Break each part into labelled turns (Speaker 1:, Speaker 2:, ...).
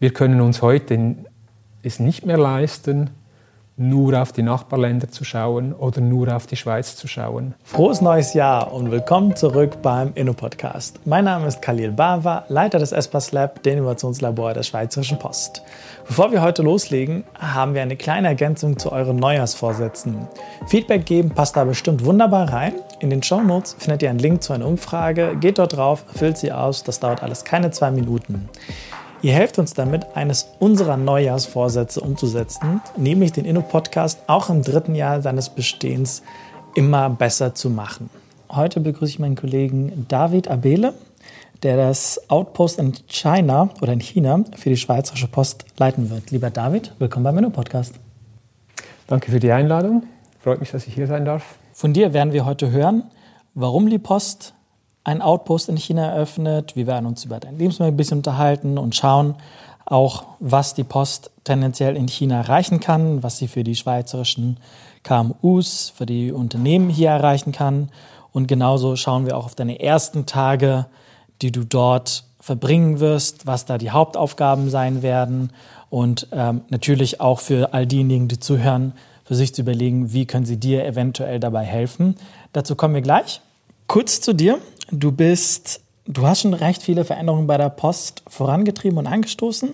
Speaker 1: Wir können uns heute es nicht mehr leisten, nur auf die Nachbarländer zu schauen oder nur auf die Schweiz zu schauen.
Speaker 2: Frohes neues Jahr und willkommen zurück beim Inno-Podcast. Mein Name ist Khalil Bava, Leiter des Espas Lab, dem Innovationslabor der Schweizerischen Post. Bevor wir heute loslegen, haben wir eine kleine Ergänzung zu euren Neujahrsvorsätzen. Feedback geben passt da bestimmt wunderbar rein. In den Show Notes findet ihr einen Link zu einer Umfrage. Geht dort drauf, füllt sie aus, das dauert alles keine zwei Minuten. Ihr helft uns damit, eines unserer Neujahrsvorsätze umzusetzen, nämlich den Inno-Podcast auch im dritten Jahr seines Bestehens immer besser zu machen. Heute begrüße ich meinen Kollegen David Abele, der das Outpost in China oder in China für die Schweizerische Post leiten wird. Lieber David, willkommen beim Inno-Podcast.
Speaker 1: Danke für die Einladung. Freut mich, dass ich hier sein darf.
Speaker 2: Von dir werden wir heute hören, warum die Post einen Outpost in China eröffnet. Wir werden uns über dein Lebensmittel ein bisschen unterhalten und schauen auch, was die Post tendenziell in China erreichen kann, was sie für die schweizerischen KMUs, für die Unternehmen hier erreichen kann. Und genauso schauen wir auch auf deine ersten Tage, die du dort verbringen wirst, was da die Hauptaufgaben sein werden und ähm, natürlich auch für all diejenigen, die zuhören, für sich zu überlegen, wie können sie dir eventuell dabei helfen. Dazu kommen wir gleich. Kurz zu dir. Du bist, du hast schon recht viele Veränderungen bei der Post vorangetrieben und angestoßen.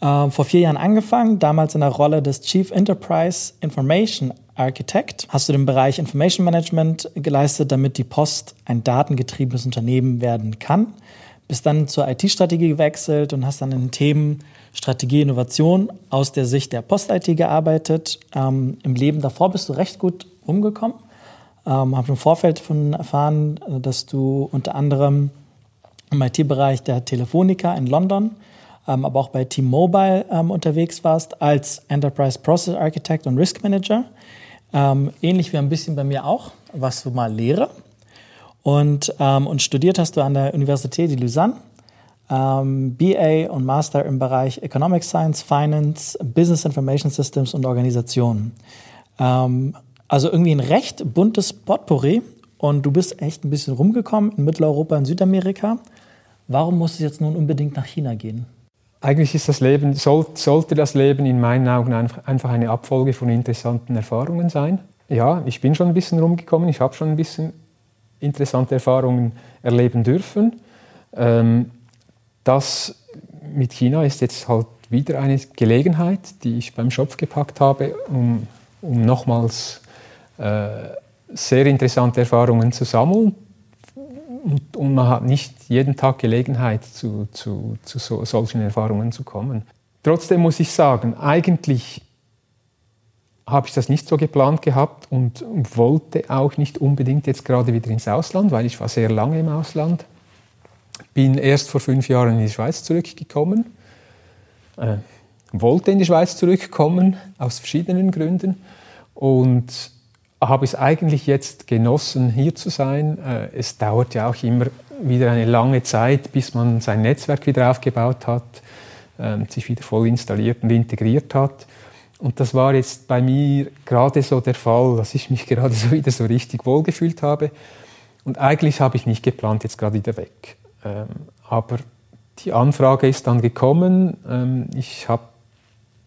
Speaker 2: Ähm, vor vier Jahren angefangen, damals in der Rolle des Chief Enterprise Information Architect. Hast du den Bereich Information Management geleistet, damit die Post ein datengetriebenes Unternehmen werden kann. Bist dann zur IT-Strategie gewechselt und hast dann in Themen Strategie, Innovation aus der Sicht der Post-IT gearbeitet. Ähm, Im Leben davor bist du recht gut umgekommen. Ähm, habe im Vorfeld von erfahren, äh, dass du unter anderem im IT-Bereich der Telefonica in London, ähm, aber auch bei T-Mobile ähm, unterwegs warst als Enterprise Process Architect und Risk Manager. Ähm, ähnlich wie ein bisschen bei mir auch, was du mal Lehre. Und, ähm, und studiert hast du an der Universität de Lausanne. Ähm, BA und Master im Bereich Economic Science, Finance, Business Information Systems und Organisation. Ähm, also irgendwie ein recht buntes Potpourri und du bist echt ein bisschen rumgekommen in Mitteleuropa und Südamerika. Warum musst du jetzt nun unbedingt nach China gehen?
Speaker 1: Eigentlich ist das Leben, soll, sollte das Leben in meinen Augen einfach eine Abfolge von interessanten Erfahrungen sein. Ja, ich bin schon ein bisschen rumgekommen, ich habe schon ein bisschen interessante Erfahrungen erleben dürfen. Ähm, das mit China ist jetzt halt wieder eine Gelegenheit, die ich beim Schopf gepackt habe, um, um nochmals sehr interessante Erfahrungen zu sammeln. Und, und, man hat nicht jeden Tag Gelegenheit, zu, zu, zu so, solchen Erfahrungen zu kommen. Trotzdem muss ich sagen, eigentlich habe ich das nicht so geplant gehabt und wollte auch nicht unbedingt jetzt gerade wieder ins Ausland, weil ich war sehr lange im Ausland. Bin erst vor fünf Jahren in die Schweiz zurückgekommen, äh, wollte in die Schweiz zurückkommen aus verschiedenen Gründen und habe es eigentlich jetzt genossen, hier zu sein. Äh, es dauert ja auch immer wieder eine lange Zeit, bis man sein Netzwerk wieder aufgebaut hat, ähm, sich wieder voll installiert und integriert hat. Und das war jetzt bei mir gerade so der Fall, dass ich mich gerade so wieder so richtig wohlgefühlt habe. Und eigentlich habe ich nicht geplant, jetzt gerade wieder weg. Ähm, aber die Anfrage ist dann gekommen. Ähm, ich habe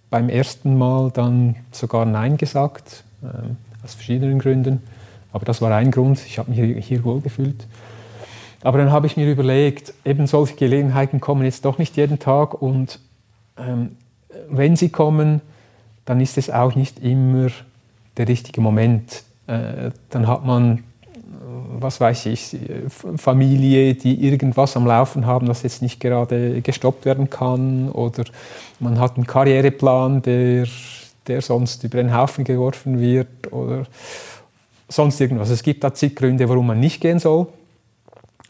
Speaker 1: beim ersten Mal dann sogar Nein gesagt aus verschiedenen Gründen. Aber das war ein Grund, ich habe mich hier, hier wohlgefühlt. Aber dann habe ich mir überlegt, eben solche Gelegenheiten kommen jetzt doch nicht jeden Tag und ähm, wenn sie kommen, dann ist es auch nicht immer der richtige Moment. Äh, dann hat man, was weiß ich, Familie, die irgendwas am Laufen haben, das jetzt nicht gerade gestoppt werden kann oder man hat einen Karriereplan, der der sonst über den Haufen geworfen wird oder sonst irgendwas. Es gibt da zig Gründe, warum man nicht gehen soll.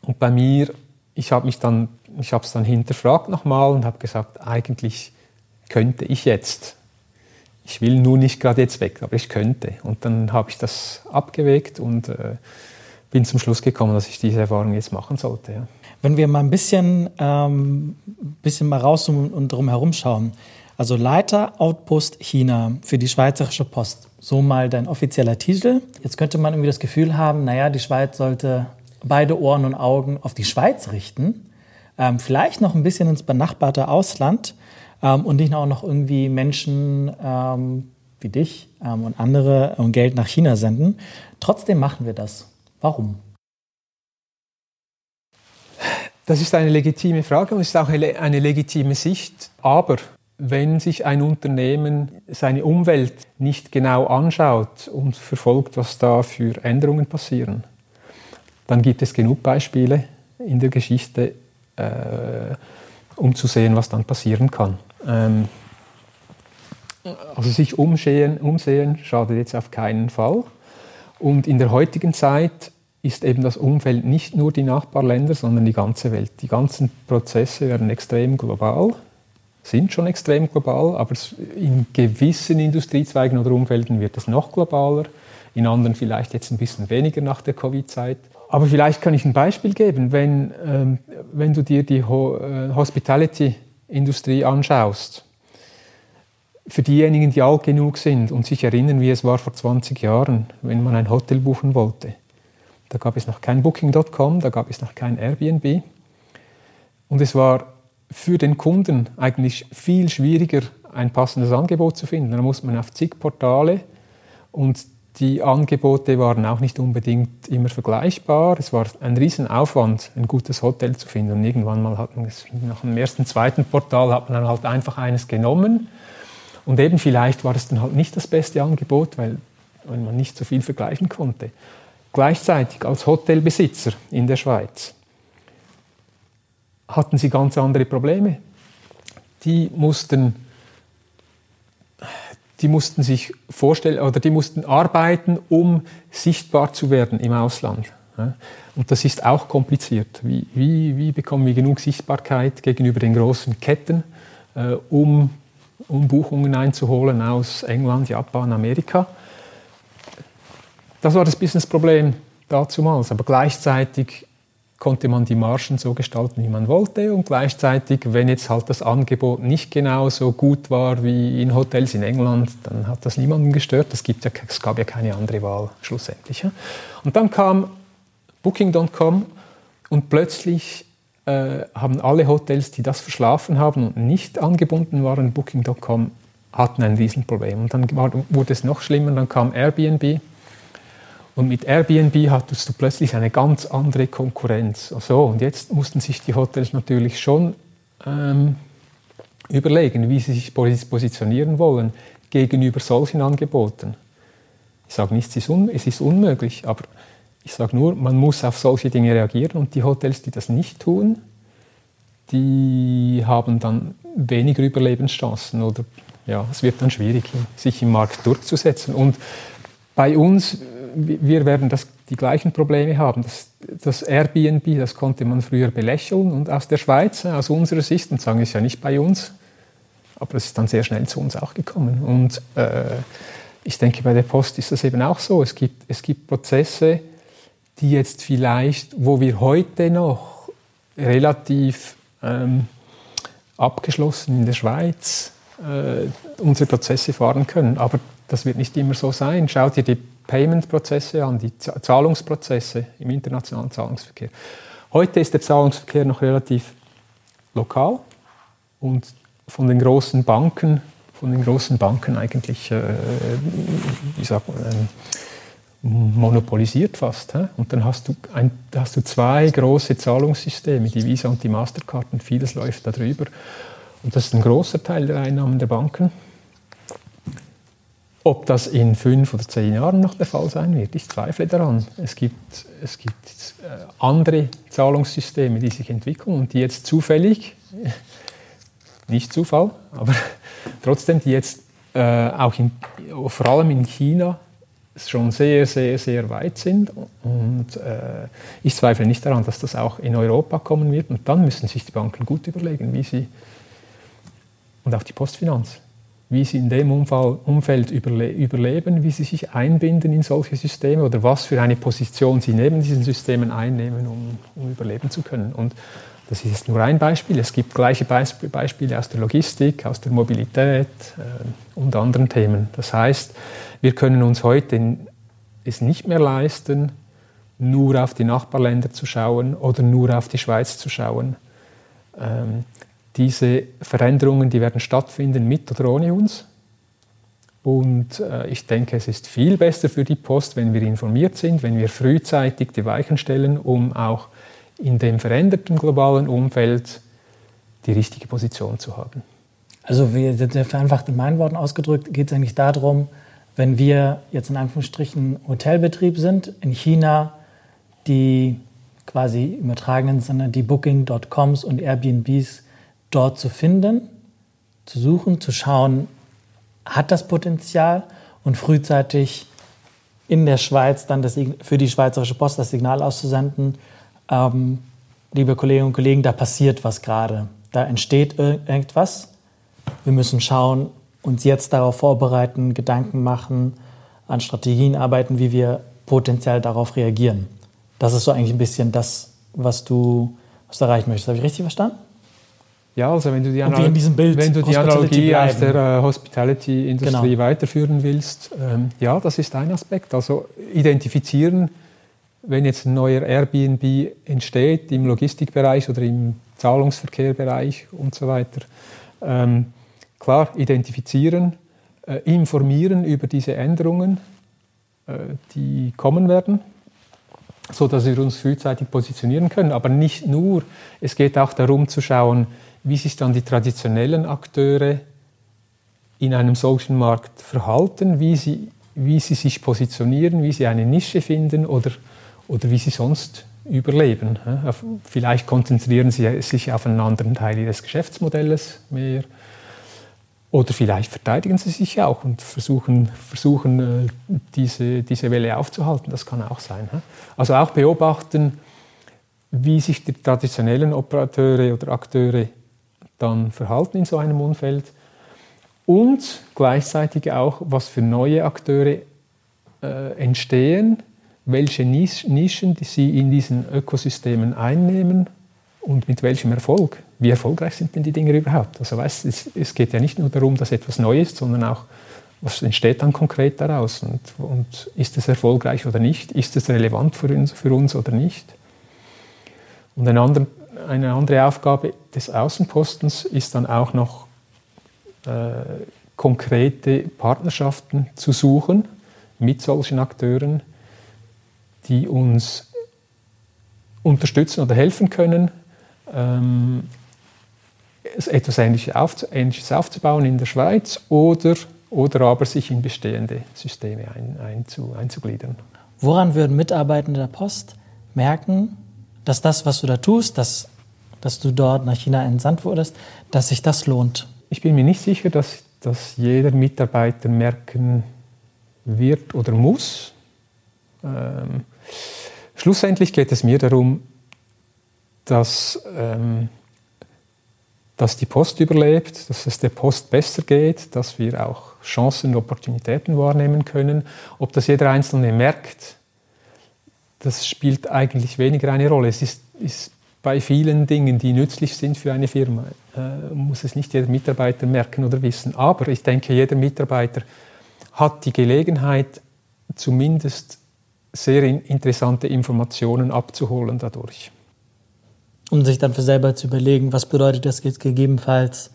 Speaker 1: Und bei mir, ich habe mich dann, ich habe es dann hinterfragt nochmal und habe gesagt, eigentlich könnte ich jetzt. Ich will nur nicht gerade jetzt weg, aber ich könnte. Und dann habe ich das abgewegt und äh, bin zum Schluss gekommen, dass ich diese Erfahrung jetzt machen sollte. Ja.
Speaker 2: Wenn wir mal ein bisschen, ähm, bisschen mal raus und, und drum herum schauen, also Leiter Outpost China für die Schweizerische Post. So mal dein offizieller Titel. Jetzt könnte man irgendwie das Gefühl haben, naja, die Schweiz sollte beide Ohren und Augen auf die Schweiz richten. Ähm, vielleicht noch ein bisschen ins benachbarte Ausland. ähm, und nicht auch noch irgendwie Menschen ähm, wie dich ähm, und andere und Geld nach China senden. Trotzdem machen wir das. Warum?
Speaker 1: Das ist eine legitime Frage und es ist auch eine legitime Sicht. Aber wenn sich ein Unternehmen seine Umwelt nicht genau anschaut und verfolgt, was da für Änderungen passieren, dann gibt es genug Beispiele in der Geschichte, äh, um zu sehen, was dann passieren kann. Ähm, also sich umsehen, umsehen schadet jetzt auf keinen Fall. Und in der heutigen Zeit ist eben das Umfeld nicht nur die Nachbarländer, sondern die ganze Welt. Die ganzen Prozesse werden extrem global, sind schon extrem global, aber in gewissen Industriezweigen oder Umfelden wird es noch globaler, in anderen vielleicht jetzt ein bisschen weniger nach der Covid-Zeit. Aber vielleicht kann ich ein Beispiel geben, wenn, ähm, wenn du dir die Ho äh, Hospitality-Industrie anschaust. Für diejenigen, die alt genug sind und sich erinnern, wie es war vor 20 Jahren, wenn man ein Hotel buchen wollte da gab es noch kein Booking.com, da gab es noch kein Airbnb. Und es war für den Kunden eigentlich viel schwieriger, ein passendes Angebot zu finden. Da musste man auf zig Portale und die Angebote waren auch nicht unbedingt immer vergleichbar. Es war ein Riesenaufwand, ein gutes Hotel zu finden. Und irgendwann mal hat man es, nach dem ersten, zweiten Portal hat man dann halt einfach eines genommen. Und eben vielleicht war es dann halt nicht das beste Angebot, weil, weil man nicht so viel vergleichen konnte. Gleichzeitig als Hotelbesitzer in der Schweiz hatten sie ganz andere Probleme. Die mussten, die mussten sich vorstellen oder die mussten arbeiten, um sichtbar zu werden im Ausland. Und das ist auch kompliziert. Wie, wie, wie bekommen wir genug Sichtbarkeit gegenüber den großen Ketten, äh, um, um Buchungen einzuholen aus England, Japan, Amerika? Das war das Businessproblem dazumals. Aber gleichzeitig konnte man die Margen so gestalten, wie man wollte. Und gleichzeitig, wenn jetzt halt das Angebot nicht genau so gut war wie in Hotels in England, dann hat das niemanden gestört. Es, gibt ja, es gab ja keine andere Wahl schlussendlich. Und dann kam Booking.com und plötzlich äh, haben alle Hotels, die das verschlafen haben und nicht angebunden waren, Booking.com, hatten ein Riesenproblem. Und dann war, wurde es noch schlimmer, dann kam Airbnb und mit Airbnb hattest du plötzlich eine ganz andere Konkurrenz. So, und jetzt mussten sich die Hotels natürlich schon ähm, überlegen, wie sie sich positionieren wollen gegenüber solchen Angeboten. Ich sage nicht, es ist unmöglich, aber ich sage nur, man muss auf solche Dinge reagieren und die Hotels, die das nicht tun, die haben dann weniger Überlebenschancen oder ja, es wird dann schwierig, sich im Markt durchzusetzen. Und bei uns wir werden das, die gleichen Probleme haben. Das, das, Airbnb, das konnte man früher belächeln und aus der Schweiz, aus unserer Sicht, und sagen, ist ja nicht bei uns, aber es ist dann sehr schnell zu uns auch gekommen. Und äh, ich denke, bei der Post ist das eben auch so. Es gibt, es gibt Prozesse, die jetzt vielleicht, wo wir heute noch relativ ähm, abgeschlossen in der Schweiz äh, unsere Prozesse fahren können. Aber das wird nicht immer so sein. Schaut dir die Payment-Prozesse an, die Zahlungsprozesse im internationalen Zahlungsverkehr. Heute ist der Zahlungsverkehr noch relativ lokal und von den großen Banken, von den großen Banken eigentlich, äh, wie sagt äh, monopolisiert fast. Hä? Und dann hast du, ein, hast du zwei große Zahlungssysteme, die Visa und die Mastercard, und vieles läuft darüber. Und das ist ein großer Teil der Einnahmen der Banken. Ob das in fünf oder zehn Jahren noch der Fall sein wird, ich zweifle daran. Es gibt, es gibt äh, andere Zahlungssysteme, die sich entwickeln und die jetzt zufällig, nicht Zufall, aber trotzdem, die jetzt äh, auch in, vor allem in China schon sehr, sehr, sehr weit sind. Und äh, ich zweifle nicht daran, dass das auch in Europa kommen wird. Und dann müssen sich die Banken gut überlegen, wie sie, und auch die Postfinanz, wie sie in dem Umfeld überle überleben, wie sie sich einbinden in solche Systeme oder was für eine Position sie neben diesen Systemen einnehmen, um, um überleben zu können. Und das ist nur ein Beispiel. Es gibt gleiche Beisp Beispiele aus der Logistik, aus der Mobilität äh, und anderen Themen. Das heißt, wir können uns heute es nicht mehr leisten, nur auf die Nachbarländer zu schauen oder nur auf die Schweiz zu schauen. Ähm, diese Veränderungen, die werden stattfinden mit oder ohne uns. Und äh, ich denke, es ist viel besser für die Post, wenn wir informiert sind, wenn wir frühzeitig die Weichen stellen, um auch in dem veränderten globalen Umfeld die richtige Position zu haben.
Speaker 2: Also sehr vereinfacht in meinen Worten ausgedrückt, geht es eigentlich darum, wenn wir jetzt in Anführungsstrichen Hotelbetrieb sind, in China die quasi übertragenen Sinne die Booking.coms und Airbnbs dort zu finden, zu suchen, zu schauen, hat das Potenzial und frühzeitig in der Schweiz dann das, für die Schweizerische Post das Signal auszusenden, ähm, liebe Kolleginnen und Kollegen, da passiert was gerade, da entsteht irgendwas. Wir müssen schauen, uns jetzt darauf vorbereiten, Gedanken machen, an Strategien arbeiten, wie wir potenziell darauf reagieren. Das ist so eigentlich ein bisschen das, was du, was du erreichen möchtest. Habe ich richtig verstanden?
Speaker 1: Ja, also wenn du die,
Speaker 2: Anal
Speaker 1: wenn du die Analogie bleiben. aus der äh, Hospitality-Industrie genau. weiterführen willst, ähm, ja, das ist ein Aspekt. Also identifizieren, wenn jetzt ein neuer Airbnb entsteht im Logistikbereich oder im Zahlungsverkehrbereich und so weiter. Ähm, klar, identifizieren, äh, informieren über diese Änderungen, äh, die kommen werden so dass wir uns frühzeitig positionieren können. Aber nicht nur, es geht auch darum zu schauen, wie sich dann die traditionellen Akteure in einem solchen Markt verhalten, wie sie, wie sie sich positionieren, wie sie eine Nische finden oder, oder wie sie sonst überleben. Vielleicht konzentrieren sie sich auf einen anderen Teil ihres Geschäftsmodells mehr oder vielleicht verteidigen sie sich auch und versuchen, versuchen äh, diese, diese Welle aufzuhalten. Das kann auch sein. Also auch beobachten, wie sich die traditionellen Operateure oder Akteure dann verhalten in so einem Umfeld und gleichzeitig auch, was für neue Akteure äh, entstehen, welche Nischen die sie in diesen Ökosystemen einnehmen und mit welchem Erfolg. Wie erfolgreich sind denn die Dinge überhaupt? Also weißt, es, es geht ja nicht nur darum, dass etwas neu ist, sondern auch, was entsteht dann konkret daraus und, und ist es erfolgreich oder nicht? Ist es relevant für uns, für uns oder nicht? Und eine andere, eine andere Aufgabe des Außenpostens ist dann auch noch äh, konkrete Partnerschaften zu suchen mit solchen Akteuren, die uns unterstützen oder helfen können, ähm, etwas Ähnliches, auf, Ähnliches, aufzubauen in der Schweiz oder, oder aber sich in bestehende Systeme ein, einzu, einzugliedern.
Speaker 2: Woran würden Mitarbeitende der Post merken, dass das, was du da tust, dass, dass du dort nach China entsandt wurdest, dass sich das lohnt?
Speaker 1: Ich bin mir nicht sicher, dass, dass jeder Mitarbeiter merken wird oder muss. Ähm, schlussendlich geht es mir darum, dass, ähm, dass die Post überlebt, dass es der Post besser geht, dass wir auch Chancen und Opportunitäten wahrnehmen können. Ob das jeder Einzelne merkt, das spielt eigentlich weniger eine Rolle. Es ist, ist bei vielen Dingen, die nützlich sind für eine Firma, äh, muss es nicht jeder Mitarbeiter merken oder wissen. Aber ich denke, jeder Mitarbeiter hat die Gelegenheit, zumindest sehr interessante Informationen abzuholen dadurch
Speaker 2: um sich dann für selber zu überlegen, was bedeutet das jetzt gegebenenfalls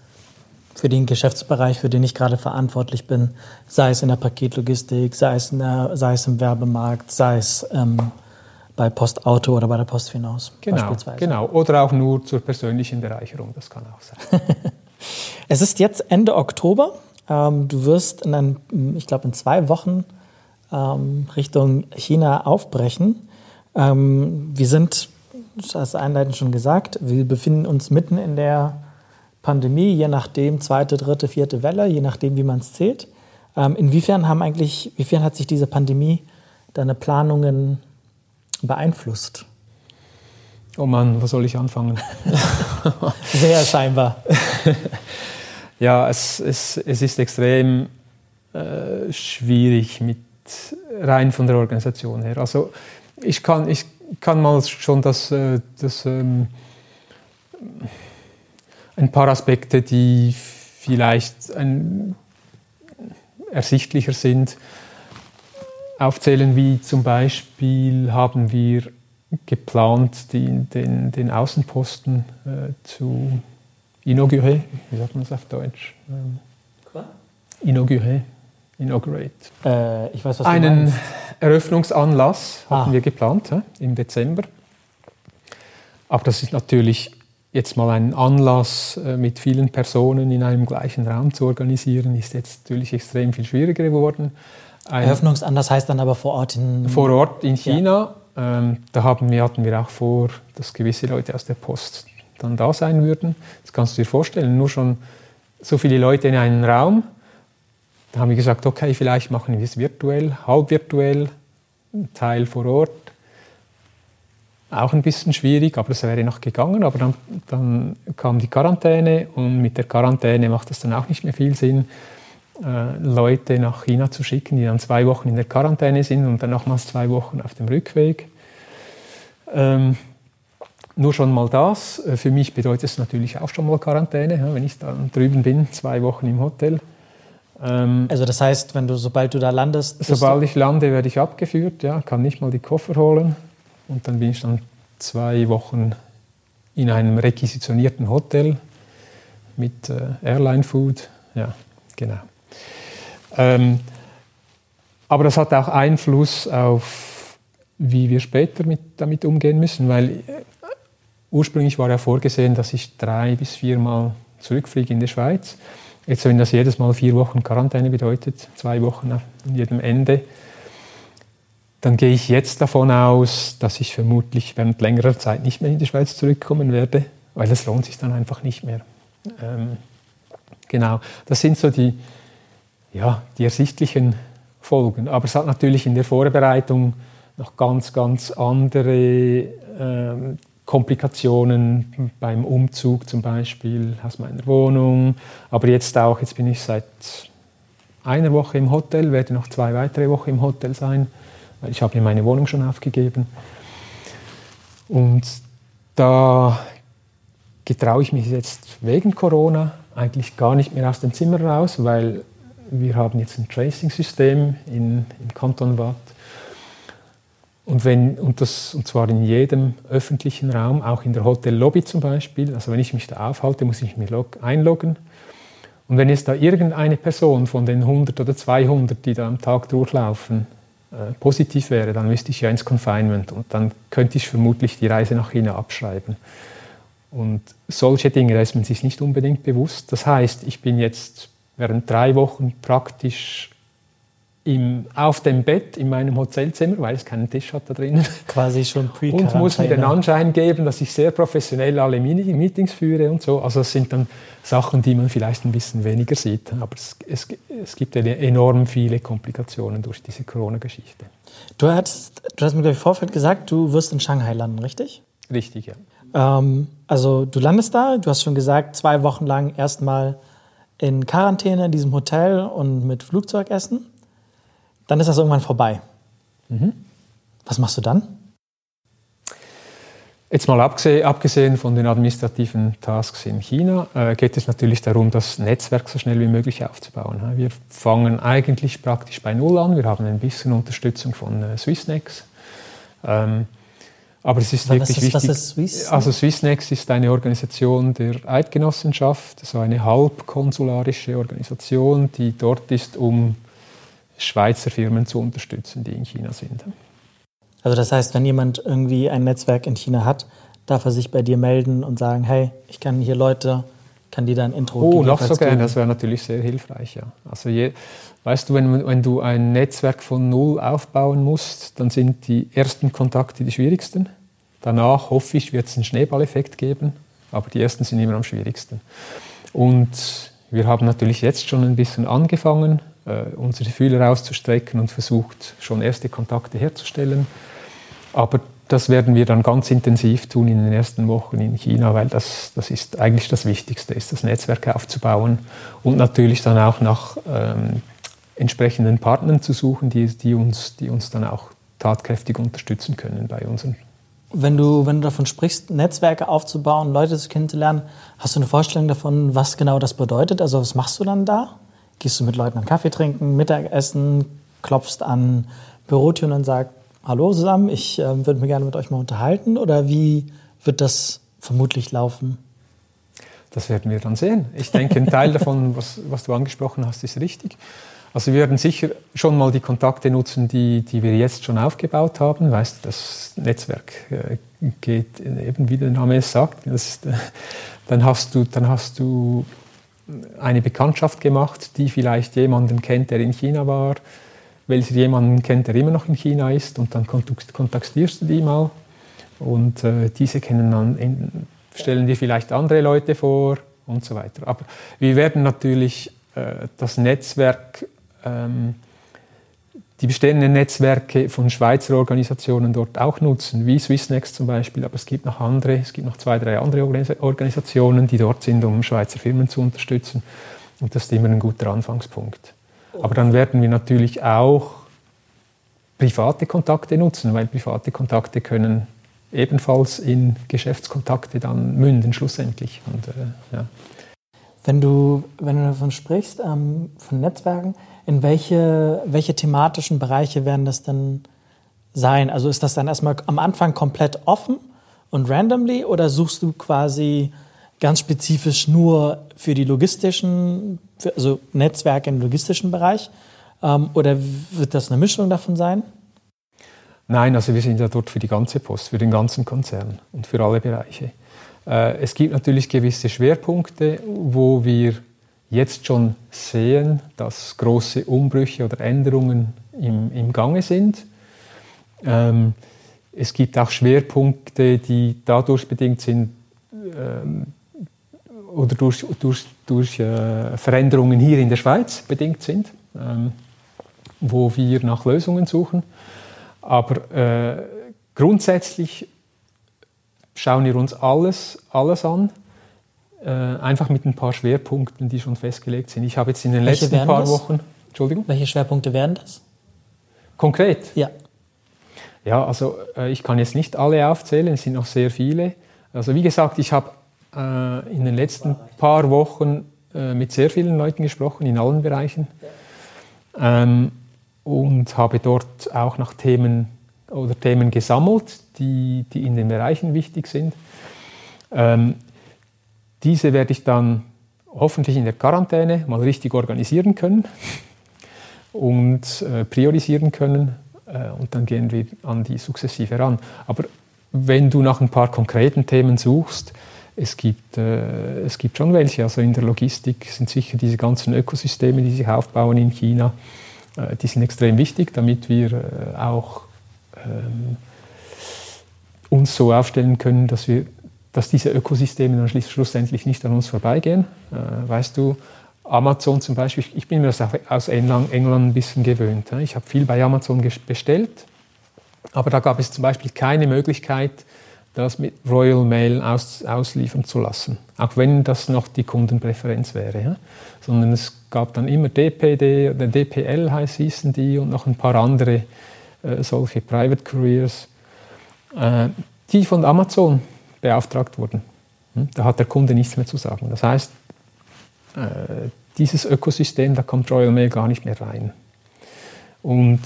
Speaker 2: für den Geschäftsbereich, für den ich gerade verantwortlich bin, sei es in der Paketlogistik, sei es, der, sei es im Werbemarkt, sei es ähm, bei Postauto oder bei der Postfinance
Speaker 1: genau, beispielsweise. Genau, oder auch nur zur persönlichen Bereicherung, das kann auch sein.
Speaker 2: es ist jetzt Ende Oktober. Ähm, du wirst in, ein, ich glaube, in zwei Wochen ähm, Richtung China aufbrechen. Ähm, wir sind das hast du einleitend schon gesagt, wir befinden uns mitten in der Pandemie, je nachdem zweite, dritte, vierte Welle, je nachdem, wie man es zählt. Inwiefern haben eigentlich, inwiefern hat sich diese Pandemie deine Planungen beeinflusst?
Speaker 1: Oh Mann, wo soll ich anfangen?
Speaker 2: Sehr scheinbar.
Speaker 1: ja, es, es, es ist extrem äh, schwierig mit rein von der Organisation her. Also ich kann, ich kann mal schon das, äh, das ähm, ein paar Aspekte, die vielleicht ein, ersichtlicher sind, aufzählen, wie zum Beispiel haben wir geplant, die, den, den Außenposten äh, zu inauguré, wie sagt man das auf Deutsch? Ähm, inauguré, inaugurate.
Speaker 2: Äh, ich weiß, was
Speaker 1: Einen
Speaker 2: du meinst.
Speaker 1: Eröffnungsanlass hatten
Speaker 2: Ah.
Speaker 1: wir geplant hä, im Dezember. Aber das ist natürlich jetzt mal ein Anlass äh, mit vielen Personen in einem gleichen Raum zu organisieren, ist jetzt natürlich extrem viel schwieriger geworden.
Speaker 2: Eröffnungsanlass heißt dann aber vor Ort in.
Speaker 1: vor Ort in China, ähm, da haben wir, hatten wir auch vor, dass gewisse Leute aus der Post dann da sein würden. Das kannst du dir vorstellen, nur schon so viele Leute in einem Raum. Da haben wir gesagt, okay, vielleicht machen wir es virtuell, halb virtuell, ein Teil vor Ort. Auch ein bisschen schwierig, aber es wäre noch gegangen. Aber dann, dann kam die Quarantäne und mit der Quarantäne macht es dann auch nicht mehr viel Sinn, Leute nach China zu schicken, die dann zwei Wochen in der Quarantäne sind und dann nochmals zwei Wochen auf dem Rückweg. Ähm, nur schon mal das. Äh, Für mich bedeutet es natürlich auch schon mal Quarantäne, ja, wenn ich dann drüben bin, zwei Wochen im Hotel. Ähm,
Speaker 2: Also das heißt, wenn du, sobald du da landest,
Speaker 1: Sobald ich lande, werde ich abgeführt, ja, kann nicht mal die Koffer holen. Und dann bin ich dann zwei Wochen in einem requisitionierten Hotel mit äh, Airline Food. Ja, genau. Ähm, aber das hat auch Einfluss auf, wie wir später mit, damit umgehen müssen, weil äh, ursprünglich war ja vorgesehen, dass ich drei bis viermal zurückfliege in die Schweiz. Jetzt, wenn das jedes Mal vier Wochen Quarantäne bedeutet, zwei Wochen an jedem Ende, dann gehe ich jetzt davon aus, dass ich vermutlich während längerer Zeit nicht mehr in die Schweiz zurückkommen werde, weil das lohnt sich dann einfach nicht mehr. Ähm, genau, das sind so die, ja, die ersichtlichen Folgen. Aber es hat natürlich in der Vorbereitung noch ganz, ganz andere ähm, Komplikationen beim Umzug zum Beispiel aus meiner Wohnung. Aber jetzt auch, jetzt bin ich seit einer Woche im Hotel, werde noch zwei weitere Wochen im Hotel sein, weil ich habe mir meine Wohnung schon aufgegeben. Und da getraue ich mich jetzt wegen Corona eigentlich gar nicht mehr aus dem Zimmer raus, weil wir haben jetzt ein Tracing-System in, im Kanton Waadt. Und, wenn, und, das, und zwar in jedem öffentlichen Raum, auch in der Hotellobby zum Beispiel. Also wenn ich mich da aufhalte, muss ich mich log, einloggen. Und wenn jetzt da irgendeine Person von den 100 oder 200, die da am Tag durchlaufen, äh, positiv wäre, dann müsste ich ja ins Confinement und dann könnte ich vermutlich die Reise nach China abschreiben. Und solche Dinge, da ist man sich nicht unbedingt bewusst. Das heißt, ich bin jetzt während drei Wochen praktisch im, auf dem Bett in meinem Hotelzimmer, weil es keinen Tisch hat da drinnen.
Speaker 2: quasi schon pre
Speaker 1: Und muss mir den Anschein geben, dass ich sehr professionell alle Meetings führe und so. Also das sind dann Sachen, die man vielleicht ein bisschen weniger sieht. Aber es, es, es gibt enorm viele Komplikationen durch diese Corona-Geschichte.
Speaker 2: Du, du hast mir im Vorfeld gesagt, du wirst in Shanghai landen, richtig?
Speaker 1: Richtig, ja.
Speaker 2: Ähm, also du landest da, du hast schon gesagt, zwei Wochen lang erstmal in Quarantäne in diesem Hotel und mit Flugzeugessen. Dann ist das irgendwann vorbei. Was machst du dann?
Speaker 1: Jetzt mal abgesehen, abgesehen von den administrativen Tasks in China, äh, geht es natürlich darum, das Netzwerk so schnell wie möglich aufzubauen. Wir fangen eigentlich praktisch bei Null an. Wir haben ein bisschen Unterstützung von äh, Swissnex. Ähm, aber es ist
Speaker 2: Was
Speaker 1: wirklich
Speaker 2: ist- was
Speaker 1: wichtig.
Speaker 2: ist Swissnex?
Speaker 1: Also Swissnex ist eine Organisation der Eidgenossenschaft, so eine halbkonsularische Organisation, die dort ist, um Schweizer Firmen zu unterstützen, die in China sind.
Speaker 2: Also das heißt, wenn jemand irgendwie ein Netzwerk in China hat, darf er sich bei dir melden und sagen, hey, ich kann hier Leute, kann die dann Intro
Speaker 1: Oh, noch so gerne, das wäre natürlich sehr hilfreich. Ja. Also je, weißt du, wenn, wenn du ein Netzwerk von Null aufbauen musst, dann sind die ersten Kontakte die schwierigsten. Danach hoffe ich, wird es einen Schneeballeffekt geben, aber die ersten sind immer am schwierigsten. Und wir haben natürlich jetzt schon ein bisschen angefangen, äh, unsere Fühler auszustrecken und versucht, schon erste Kontakte herzustellen. Aber das werden wir dann ganz intensiv tun in den ersten Wochen in China, weil das, das ist eigentlich das Wichtigste, ist das Netzwerk aufzubauen und natürlich dann auch nach ähm, entsprechenden Partnern zu suchen, die, die, uns, die uns dann auch tatkräftig unterstützen können bei unseren.
Speaker 2: Wenn du, wenn du davon sprichst, Netzwerke aufzubauen, Leute kennenzulernen, hast du eine Vorstellung davon, was genau das bedeutet? Also was machst du dann da? Gehst du mit Leuten einen Kaffee trinken, Mittagessen, klopfst an Bürotüren und sagst, hallo zusammen, ich äh, würde mir gerne mit euch mal unterhalten? Oder wie wird das vermutlich laufen?
Speaker 1: Das werden wir dann sehen. Ich denke, ein Teil davon, was, was du angesprochen hast, ist richtig. Also wir werden sicher schon mal die Kontakte nutzen, die, die wir jetzt schon aufgebaut haben. Weißt, das Netzwerk äh, geht eben, wie der Name es sagt. Ist, äh, dann, hast du, dann hast du eine Bekanntschaft gemacht, die vielleicht jemanden kennt, der in China war, welcher jemanden kennt, der immer noch in China ist, und dann kontaktierst du die mal. Und äh, diese dann, in, stellen dir vielleicht andere Leute vor und so weiter. Aber wir werden natürlich äh, das Netzwerk, ähm, die bestehenden Netzwerke von Schweizer Organisationen dort auch nutzen, wie Swissnext zum Beispiel, aber es gibt noch andere, es gibt noch zwei, drei andere Organisationen, die dort sind, um Schweizer Firmen zu unterstützen. Und das ist immer ein guter Anfangspunkt. Aber dann werden wir natürlich auch private Kontakte nutzen, weil private Kontakte können ebenfalls in Geschäftskontakte dann münden schlussendlich. Und, äh, ja.
Speaker 2: Wenn du, wenn du davon sprichst, ähm, von Netzwerken, in welche, welche thematischen Bereiche werden das denn sein? Also ist das dann erstmal am Anfang komplett offen und randomly oder suchst du quasi ganz spezifisch nur für die logistischen, für, also Netzwerke im logistischen Bereich? Ähm, oder wird das eine Mischung davon sein?
Speaker 1: Nein, also wir sind ja dort für die ganze Post, für den ganzen Konzern und für alle Bereiche. Äh, es gibt natürlich gewisse Schwerpunkte, wo wir jetzt schon sehen, dass große Umbrüche oder Änderungen im, im Gange sind. Ähm, es gibt auch Schwerpunkte, die dadurch bedingt sind ähm, oder durch, durch, durch äh, Veränderungen hier in der Schweiz bedingt sind, ähm, wo wir nach Lösungen suchen. Aber äh, grundsätzlich schauen wir uns alles, alles an, äh, einfach mit ein paar Schwerpunkten, die schon festgelegt sind. Ich habe jetzt in den Welche letzten paar das? Wochen.
Speaker 2: Entschuldigung? Welche Schwerpunkte wären das?
Speaker 1: Konkret?
Speaker 2: Ja.
Speaker 1: Ja, also äh, ich kann jetzt nicht alle aufzählen, es sind noch sehr viele. Also wie gesagt, ich habe äh, in den letzten paar Wochen äh, mit sehr vielen Leuten gesprochen, in allen Bereichen. Ähm, und habe dort auch nach Themen oder Themen gesammelt, die, die in den Bereichen wichtig sind. Ähm, diese werde ich dann hoffentlich in der Quarantäne mal richtig organisieren können und äh, priorisieren können äh, und dann gehen wir an die sukzessive ran. Aber wenn du nach ein paar konkreten Themen suchst, es gibt, äh, es gibt schon welche. Also in der Logistik sind sicher diese ganzen Ökosysteme, die sich aufbauen in China, äh, die sind extrem wichtig, damit wir äh, auch ähm, uns so aufstellen können, dass, wir, dass diese Ökosysteme dann schlussendlich nicht an uns vorbeigehen. Äh, weißt du, Amazon zum Beispiel, ich bin mir das auch aus England, England ein bisschen gewöhnt. Ich habe viel bei Amazon bestellt, aber da gab es zum Beispiel keine Möglichkeit, das mit Royal Mail aus, ausliefern zu lassen, auch wenn das noch die Kundenpräferenz wäre. Ja? Sondern es gab dann immer DPD oder DPL hießen die und noch ein paar andere äh, solche Private Couriers, äh, die von Amazon beauftragt wurden. Hm? Da hat der Kunde nichts mehr zu sagen. Das heißt, äh, dieses Ökosystem, da kommt Royal Mail gar nicht mehr rein. Und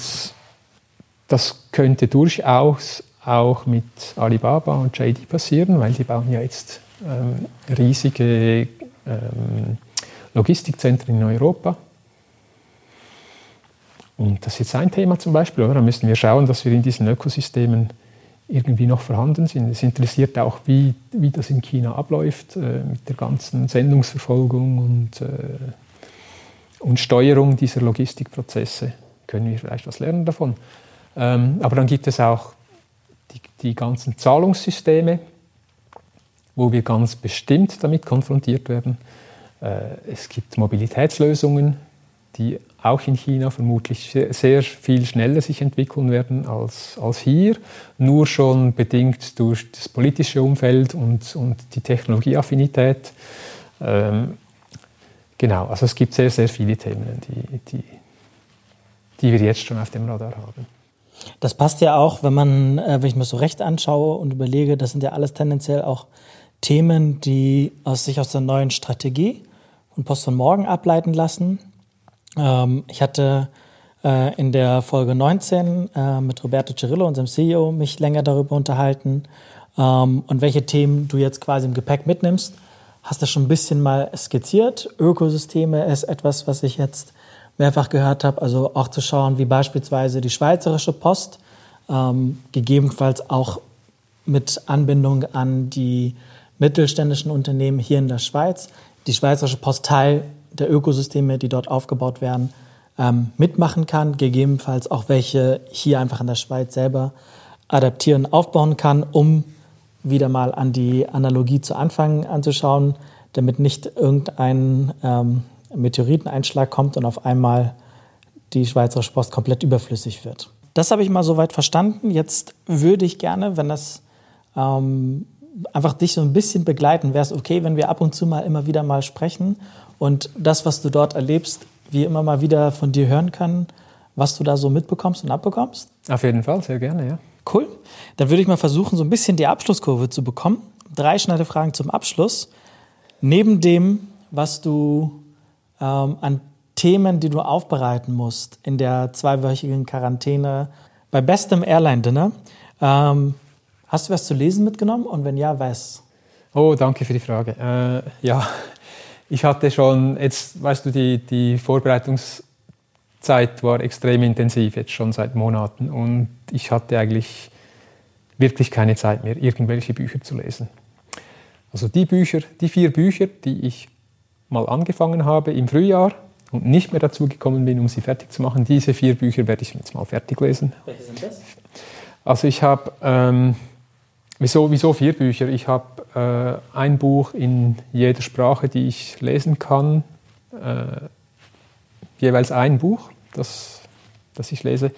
Speaker 1: das könnte durchaus auch mit Alibaba und JD passieren, weil die bauen ja jetzt ähm, riesige ähm, Logistikzentren in Europa. Und das ist jetzt ein Thema zum Beispiel, oder? Da müssen wir schauen, dass wir in diesen Ökosystemen irgendwie noch vorhanden sind. Es interessiert auch, wie, wie das in China abläuft, äh, mit der ganzen Sendungsverfolgung und, äh, und Steuerung dieser Logistikprozesse. Können wir vielleicht was lernen davon. Ähm, aber dann gibt es auch die, die ganzen Zahlungssysteme, wo wir ganz bestimmt damit konfrontiert werden. Äh, es gibt Mobilitätslösungen, die auch in China vermutlich sehr viel schneller sich entwickeln werden als, als hier, nur schon bedingt durch das politische Umfeld und, und die Technologieaffinität. Ähm, genau, also es gibt sehr, sehr viele Themen, die, die, die wir jetzt schon auf dem Radar haben.
Speaker 2: Das passt ja auch, wenn man, äh, wenn ich mir so recht anschaue und überlege, das sind ja alles tendenziell auch Themen, die aus sich aus der neuen Strategie und Post von morgen ableiten lassen. Ähm, ich hatte äh, in der Folge 19 äh, mit Roberto Cirillo, unserem CEO, mich länger darüber unterhalten ähm, und welche Themen du jetzt quasi im Gepäck mitnimmst. hast du schon ein bisschen mal skizziert. Ökosysteme ist etwas, was ich jetzt mehrfach gehört habe. Also auch zu schauen, wie beispielsweise die Schweizerische Post, ähm, gegebenenfalls auch mit Anbindung an die mittelständischen Unternehmen hier in der Schweiz, die Schweizerische Post Teil der Ökosysteme, die dort aufgebaut werden, ähm, mitmachen kann, gegebenenfalls auch welche hier einfach in der Schweiz selber adaptieren, aufbauen kann, um wieder mal an die Analogie zu Anfang anzuschauen, damit nicht irgendein ähm, Meteoriteneinschlag kommt und auf einmal die Schweizerische Post komplett überflüssig wird. Das habe ich mal soweit verstanden. Jetzt würde ich gerne, wenn das ähm, einfach dich so ein bisschen begleiten, wäre es okay, wenn wir ab und zu mal immer wieder mal sprechen und das, was du dort erlebst, wir immer mal wieder von dir hören können, was du da so mitbekommst und abbekommst?
Speaker 1: Auf jeden Fall, sehr gerne, ja.
Speaker 2: Cool. Dann würde ich mal versuchen, so ein bisschen die Abschlusskurve zu bekommen. Drei schnelle Fragen zum Abschluss. Neben dem, was du ähm, an Themen, die du aufbereiten musst in der zweiwöchigen Quarantäne bei bestem Airline-Dinner, ähm, hast du was zu lesen mitgenommen und wenn ja, was?
Speaker 1: Oh, danke für die Frage. Äh, ja, ich hatte schon, jetzt weißt du, die, die Vorbereitungszeit war extrem intensiv, jetzt schon seit Monaten. Und ich hatte eigentlich wirklich keine Zeit mehr, irgendwelche Bücher zu lesen. Also die Bücher, die vier Bücher, die ich mal angefangen habe im Frühjahr und nicht mehr dazu gekommen bin, um sie fertig zu machen, diese vier Bücher werde ich jetzt mal fertig lesen. Welche sind das? Also ich habe ähm, Wieso, wieso vier Bücher? Ich habe äh, ein Buch in jeder Sprache, die ich lesen kann. Äh, jeweils ein Buch, das, das ich lese.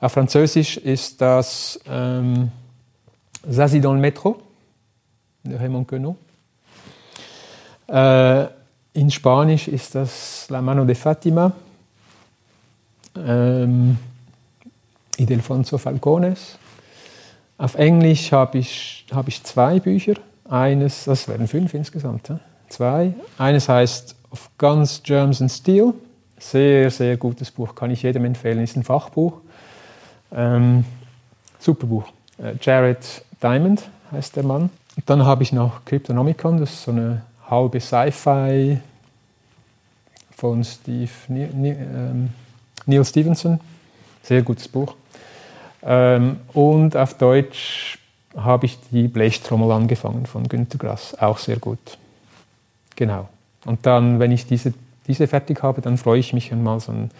Speaker 1: Auf Französisch ist das ähm, Zazie dans le métro, de Raymond Queneau. Äh, in Spanisch ist das La mano de Fatima, ähm, Idelfonso Falcones. Auf Englisch habe ich, hab ich zwei Bücher. Eines, das werden fünf insgesamt, ja? zwei. Eines heißt Of Guns, Germs and Steel. Sehr, sehr gutes Buch, kann ich jedem empfehlen. Ist ein Fachbuch. Ähm, super Buch. Äh, Jared Diamond heißt der Mann. Und dann habe ich noch Cryptonomicon, das ist so eine halbe Sci-Fi von Steve, Neil, ähm, Neil Stevenson. Sehr gutes Buch. Ähm, und auf Deutsch habe ich die Blechtrommel angefangen von Günter Grass, auch sehr gut. Genau. Und dann, wenn ich diese, diese fertig habe, dann freue ich mich einmal so einen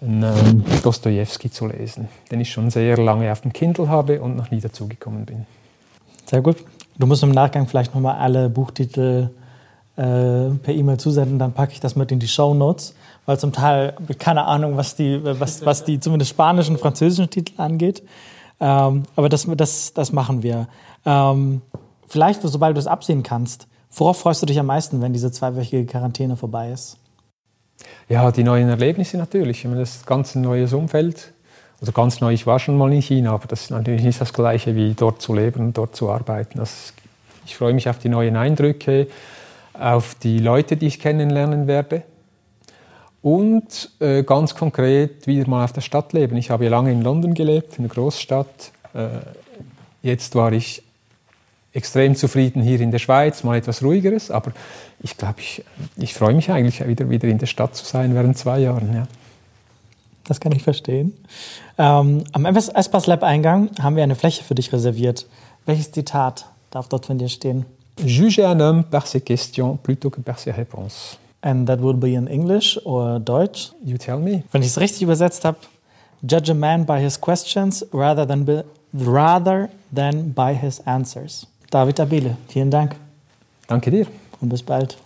Speaker 1: ähm, Dostoevsky zu lesen, den ich schon sehr lange auf dem Kindle habe und noch nie dazugekommen bin.
Speaker 2: Sehr gut. Du musst im Nachgang vielleicht nochmal alle Buchtitel äh, per E-Mail zusenden, dann packe ich das mit in die Show Notes weil zum Teil keine Ahnung, was die, was, was die zumindest spanischen, französischen Titel angeht. Ähm, aber das, das, das machen wir. Ähm, vielleicht, sobald du es absehen kannst, worauf freust du dich am meisten, wenn diese zweiwöchige Quarantäne vorbei ist?
Speaker 1: Ja, die neuen Erlebnisse natürlich. Ich meine, das ganz neues Umfeld. Also ganz neu, ich war schon mal in China, aber das ist natürlich nicht das Gleiche wie dort zu leben und dort zu arbeiten. Das, ich freue mich auf die neuen Eindrücke, auf die Leute, die ich kennenlernen werde. Und äh, ganz konkret wieder mal auf der Stadt leben. Ich habe ja lange in London gelebt, in einer Großstadt. Äh, jetzt war ich extrem zufrieden hier in der Schweiz, mal etwas ruhigeres. Aber ich glaube, ich, ich freue mich eigentlich wieder, wieder in der Stadt zu sein während zwei Jahren. Ja.
Speaker 2: Das kann ich verstehen. Ähm, am Espace Lab Eingang haben wir eine Fläche für dich reserviert. Welches Zitat darf dort von dir stehen?
Speaker 1: Juge un homme par ses questions plutôt que par ses réponses.
Speaker 2: And that would be in English or Deutsch.
Speaker 1: You tell me.
Speaker 2: Wenn ich es richtig übersetzt habe, judge a man by his questions rather than, be, rather than by his answers. David Abele, vielen Dank.
Speaker 1: Danke dir.
Speaker 2: Und bis bald.